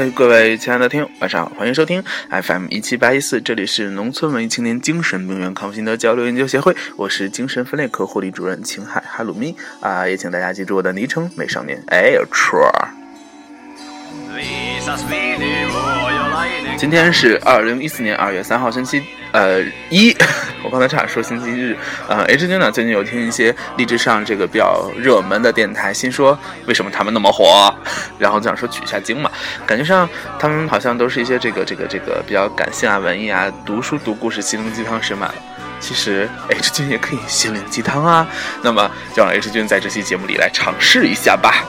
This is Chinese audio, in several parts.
嘿，各位亲爱的听友，晚上好，欢迎收听 FM 一七八一四，这里是农村文艺青年精神病院康复心得交流研究协会，我是精神分裂科护理主任秦海哈鲁咪。啊，也请大家记住我的昵称美少年 Air t r 今天是二零一四年二月三号星期呃一，我刚才差点说星期日。呃，H 君呢最近有听一些励志上这个比较热门的电台，心说为什么他们那么火？然后就想说取一下经嘛，感觉上他们好像都是一些这个这个这个比较感性啊、文艺啊、读书读故事、心灵鸡汤神满了。其实 H 君也可以心灵鸡汤啊，那么就让 H 君在这期节目里来尝试一下吧。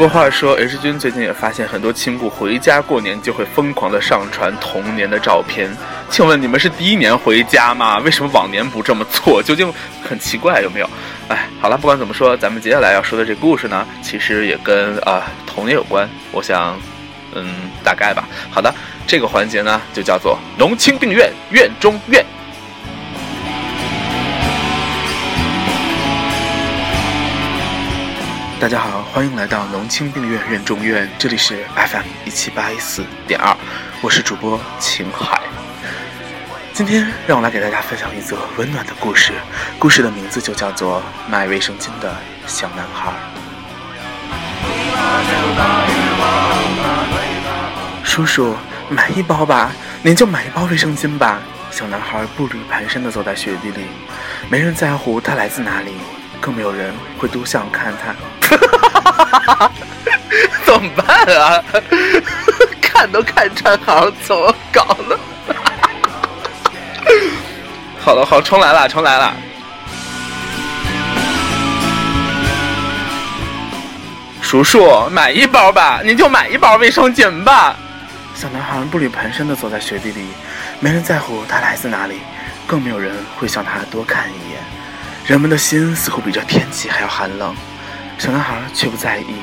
不过话说，H 君最近也发现很多亲故回家过年就会疯狂的上传童年的照片。请问你们是第一年回家吗？为什么往年不这么做？究竟很奇怪有没有？哎，好了，不管怎么说，咱们接下来要说的这故事呢，其实也跟啊童年有关。我想，嗯，大概吧。好的，这个环节呢就叫做农青病院院中院。大家好，欢迎来到农青病院院中院，这里是 FM 一七八一四点二，我是主播秦海。今天让我来给大家分享一则温暖的故事，故事的名字就叫做《卖卫生巾的小男孩》。叔叔，买一包吧，您就买一包卫生巾吧。小男孩步履蹒跚地走在雪地里，没人在乎他来自哪里，更没有人会多想看他。哈 怎么办啊？看都看穿，好怎么搞呢？好了，好，重来了，重来了。叔叔，买一包吧，您就买一包卫生巾吧。小男孩步履蹒跚的走在雪地里，没人在乎他来自哪里，更没有人会向他多看一眼。人们的心似乎比这天气还要寒冷。小男孩却不在意，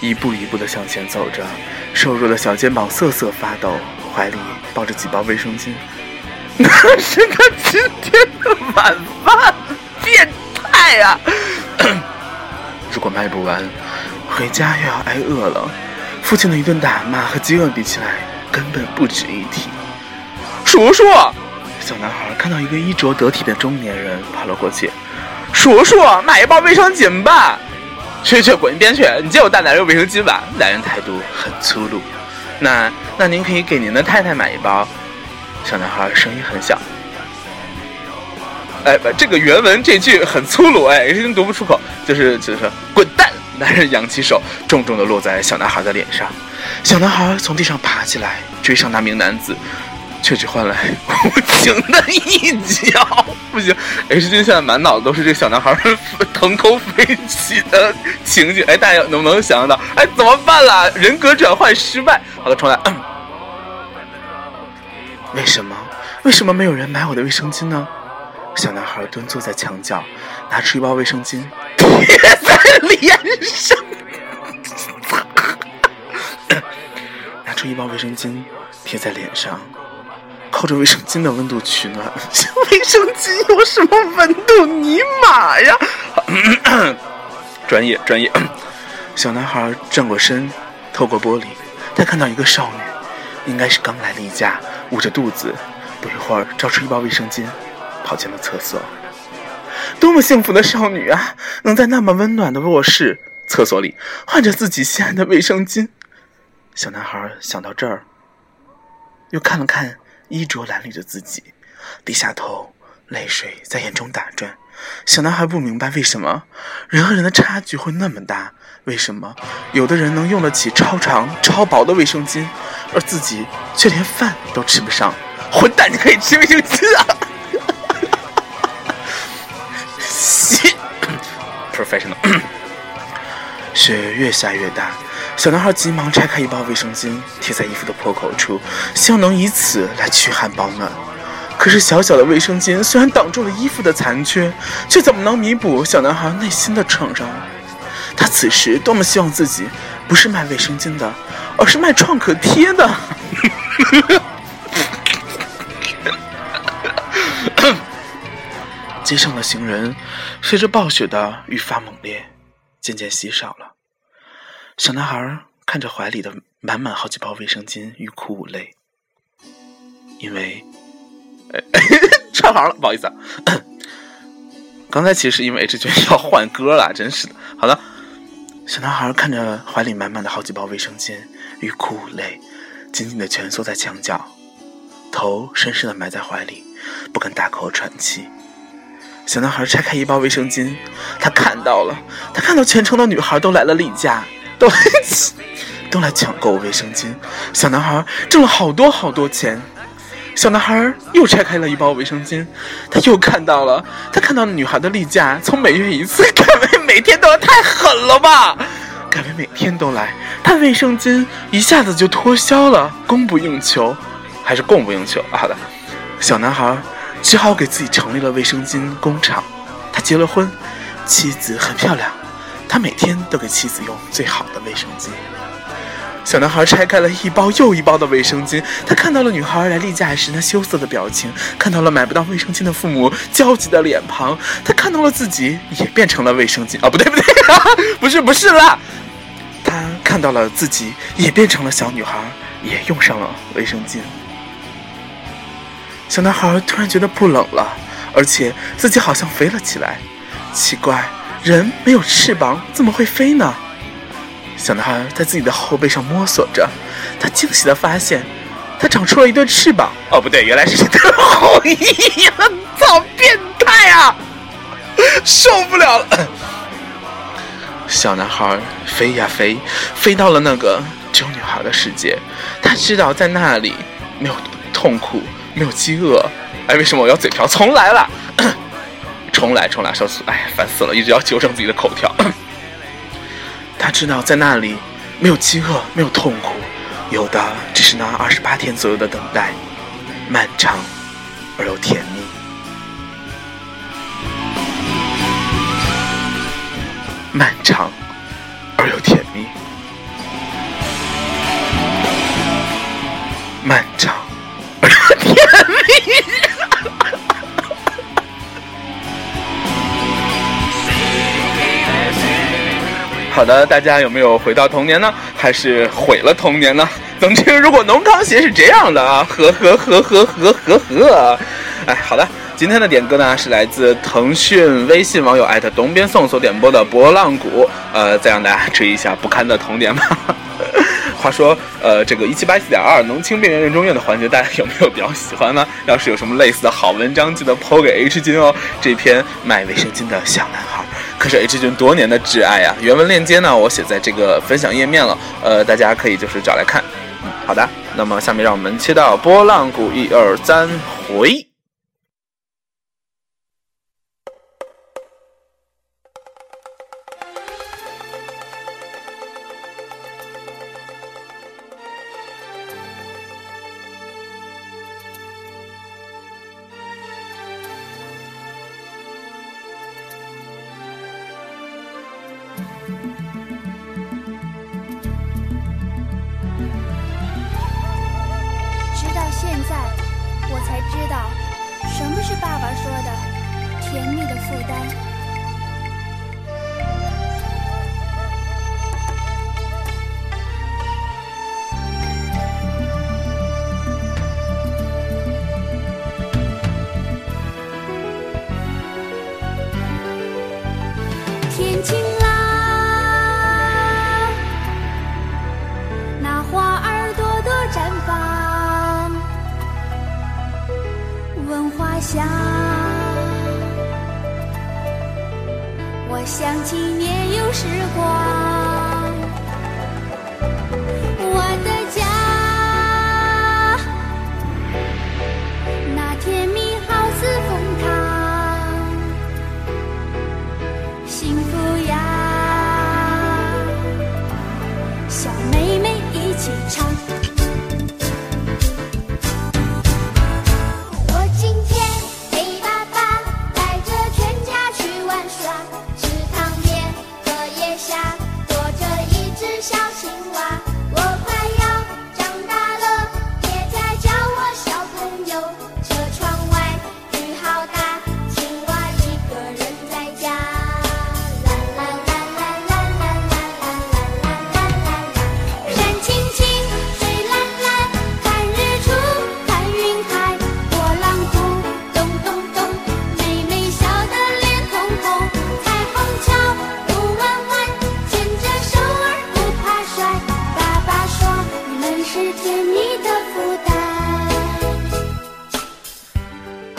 一步一步地向前走着，瘦弱的小肩膀瑟瑟发抖，怀里抱着几包卫生巾。那是他今天的晚饭，变态啊！如果卖不完，回家又要挨饿了。父亲的一顿打骂和饥饿比起来，根本不值一提。叔叔，小男孩看到一个衣着得体的中年人跑了过去。叔叔，买一包卫生巾吧。去去滚一边去！你借我大奶油卫生巾吧。男人态度很粗鲁。那那您可以给您的太太买一包。小男孩声音很小。哎，不这个原文这句很粗鲁，哎，有些人读不出口，就是就是滚蛋！男人扬起手，重重的落在小男孩的脸上。小男孩从地上爬起来，追上那名男子。却只换来 无情的一脚，不行！H 君现在满脑子都是这小男孩 腾空飞起的情景，哎，大家能不能想象到？哎，怎么办啦？人格转换失败。好的，重来。为什么？为什么没有人买我的卫生巾呢？小男孩蹲坐在墙角，拿出一包卫生巾贴在脸上，拿出一包卫生巾贴在脸上。靠着卫生巾的温度取暖，卫生巾有什么温度？尼玛呀！专 业专业。小男孩转过身，透过玻璃，他看到一个少女，应该是刚来例假，捂着肚子。不一会儿，找出一包卫生巾，跑进了厕所。多么幸福的少女啊！能在那么温暖的卧室厕所里换着自己心爱的卫生巾。小男孩想到这儿，又看了看。衣着褴褛的自己，低下头，泪水在眼中打转。小男孩不明白为什么人和人的差距会那么大，为什么有的人能用得起超长、超薄的卫生巾，而自己却连饭都吃不上。混蛋，你可以吃卫生巾啊！Professional。雪越下越大。小男孩急忙拆开一包卫生巾，贴在衣服的破口处，希望能以此来驱寒保暖。可是小小的卫生巾虽然挡住了衣服的残缺，却怎么能弥补小男孩内心的创伤？他此时多么希望自己不是卖卫生巾的，而是卖创可贴的。街上的行人随着暴雪的愈发猛烈，渐渐稀少了。小男孩看着怀里的满满好几包卫生巾，欲哭无泪。因为，串行了，不好意思啊。刚才其实因为 H 君要换歌了，真是的。好的，小男孩看着怀里满满的好几包卫生巾，欲哭无泪，紧紧的蜷缩在墙角，头深深的埋在怀里，不敢大口喘气。小男孩拆开一包卫生巾，他看到了，他看到全城的女孩都来了例假，都 都来抢购卫生巾。小男孩挣了好多好多钱。小男孩又拆开了一包卫生巾，他又看到了，他看到女孩的例假从每月一次 改为每天都要，太狠了吧！改为每天都来，他的卫生巾一下子就脱销了，供不应求，还是供不应求？好的，小男孩只好给自己成立了卫生巾工厂。他结了婚，妻子很漂亮，他每天都给妻子用最好的卫生巾。小男孩拆开了一包又一包的卫生巾，他看到了女孩来例假时那羞涩的表情，看到了买不到卫生巾的父母焦急的脸庞，他看到了自己也变成了卫生巾。哦，不对不对，不 是不是啦，他看到了自己也变成了小女孩，也用上了卫生巾。小男孩突然觉得不冷了，而且自己好像飞了起来。奇怪，人没有翅膀怎么会飞呢？小男孩在自己的后背上摸索着，他惊喜的发现，他长出了一对翅膀。哦，不对，原来是一对后翼！操，变态啊！受不了了！小男孩飞呀飞，飞到了那个只有女孩的世界。他知道在那里没有痛苦，没有饥饿。哎，为什么我要嘴瓢？重来了！重来，重来，少死！哎，烦死了，一直要纠正自己的口条。他知道在那里没有饥饿，没有痛苦，有的只是那二十八天左右的等待，漫长而又甜蜜。漫长而又甜蜜，漫长好的，大家有没有回到童年呢？还是毁了童年呢？总之，如果农康鞋是这样的啊，呵呵呵呵呵呵呵。哎，好的，今天的点歌呢是来自腾讯微信网友艾特东边送所点播的《波浪鼓》，呃，再让大家追一下不堪的童年吧。话说，呃，这个一七八四点二农青边缘人中院的环节，大家有没有比较喜欢呢？要是有什么类似的好文章，记得抛给 H 君哦。这篇卖卫生巾的小男孩。可是 H 君多年的挚爱啊！原文链接呢，我写在这个分享页面了，呃，大家可以就是找来看。嗯，好的，那么下面让我们切到波浪鼓，一二三，回。才知道什么是爸爸说的甜蜜的负担。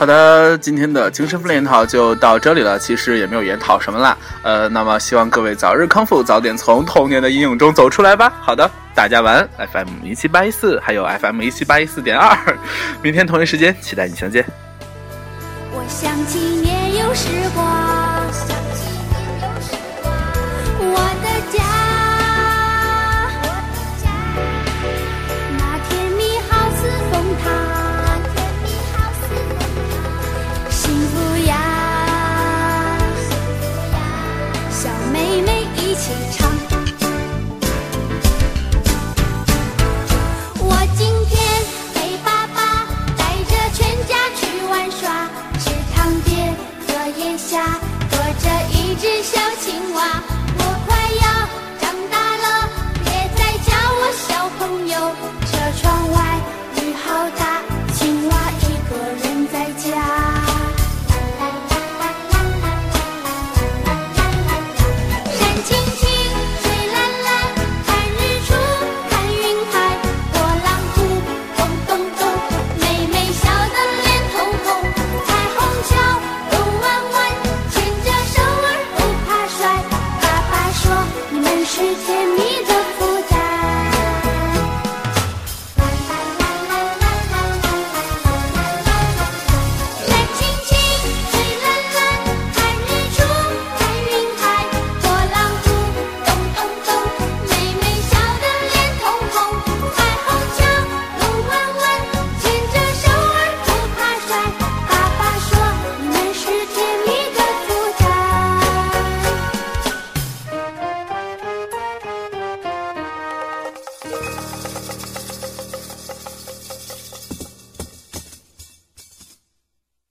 好的，今天的精神分裂研讨就到这里了。其实也没有研讨什么啦，呃，那么希望各位早日康复，早点从童年的阴影中走出来吧。好的，大家晚安。FM 一七八一四，还有 FM 一七八一四点二，明天同一时间期待你相见。我想起年幼时光，